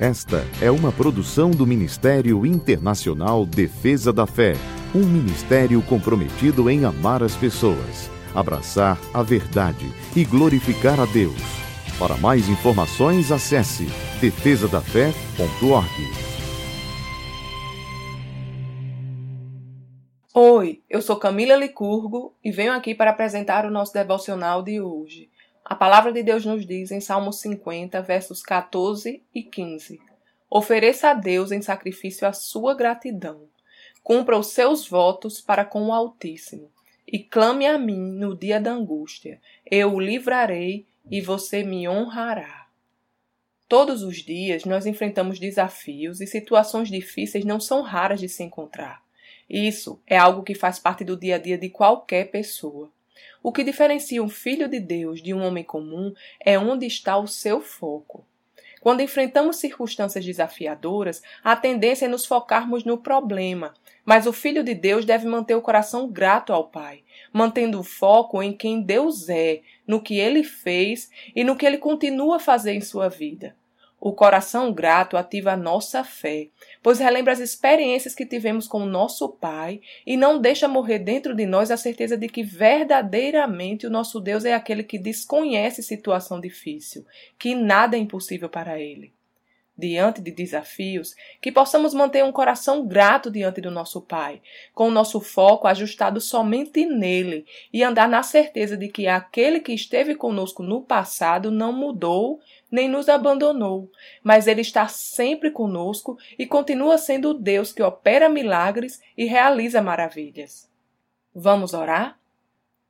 Esta é uma produção do Ministério Internacional Defesa da Fé, um ministério comprometido em amar as pessoas, abraçar a verdade e glorificar a Deus. Para mais informações, acesse defesadafé.org. Oi, eu sou Camila Licurgo e venho aqui para apresentar o nosso devocional de hoje. A palavra de Deus nos diz em Salmo 50, versos 14 e 15: Ofereça a Deus em sacrifício a sua gratidão. Cumpra os seus votos para com o Altíssimo. E clame a mim no dia da angústia. Eu o livrarei e você me honrará. Todos os dias nós enfrentamos desafios e situações difíceis não são raras de se encontrar. Isso é algo que faz parte do dia a dia de qualquer pessoa. O que diferencia um filho de Deus de um homem comum é onde está o seu foco. Quando enfrentamos circunstâncias desafiadoras, a tendência é nos focarmos no problema, mas o filho de Deus deve manter o coração grato ao Pai, mantendo o foco em quem Deus é, no que ele fez e no que ele continua a fazer em sua vida. O coração grato ativa a nossa fé, pois relembra as experiências que tivemos com o nosso Pai e não deixa morrer dentro de nós a certeza de que verdadeiramente o nosso Deus é aquele que desconhece situação difícil, que nada é impossível para ele diante de desafios, que possamos manter um coração grato diante do nosso Pai, com o nosso foco ajustado somente nele e andar na certeza de que aquele que esteve conosco no passado não mudou nem nos abandonou, mas ele está sempre conosco e continua sendo o Deus que opera milagres e realiza maravilhas. Vamos orar?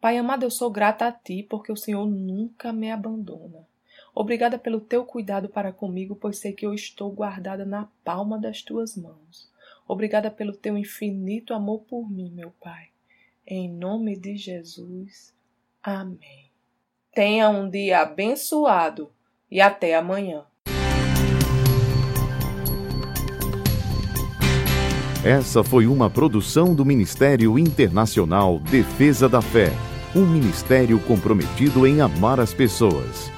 Pai amado, eu sou grata a ti porque o Senhor nunca me abandona. Obrigada pelo teu cuidado para comigo, pois sei que eu estou guardada na palma das tuas mãos. Obrigada pelo teu infinito amor por mim, meu Pai. Em nome de Jesus. Amém. Tenha um dia abençoado e até amanhã. Essa foi uma produção do Ministério Internacional Defesa da Fé, um ministério comprometido em amar as pessoas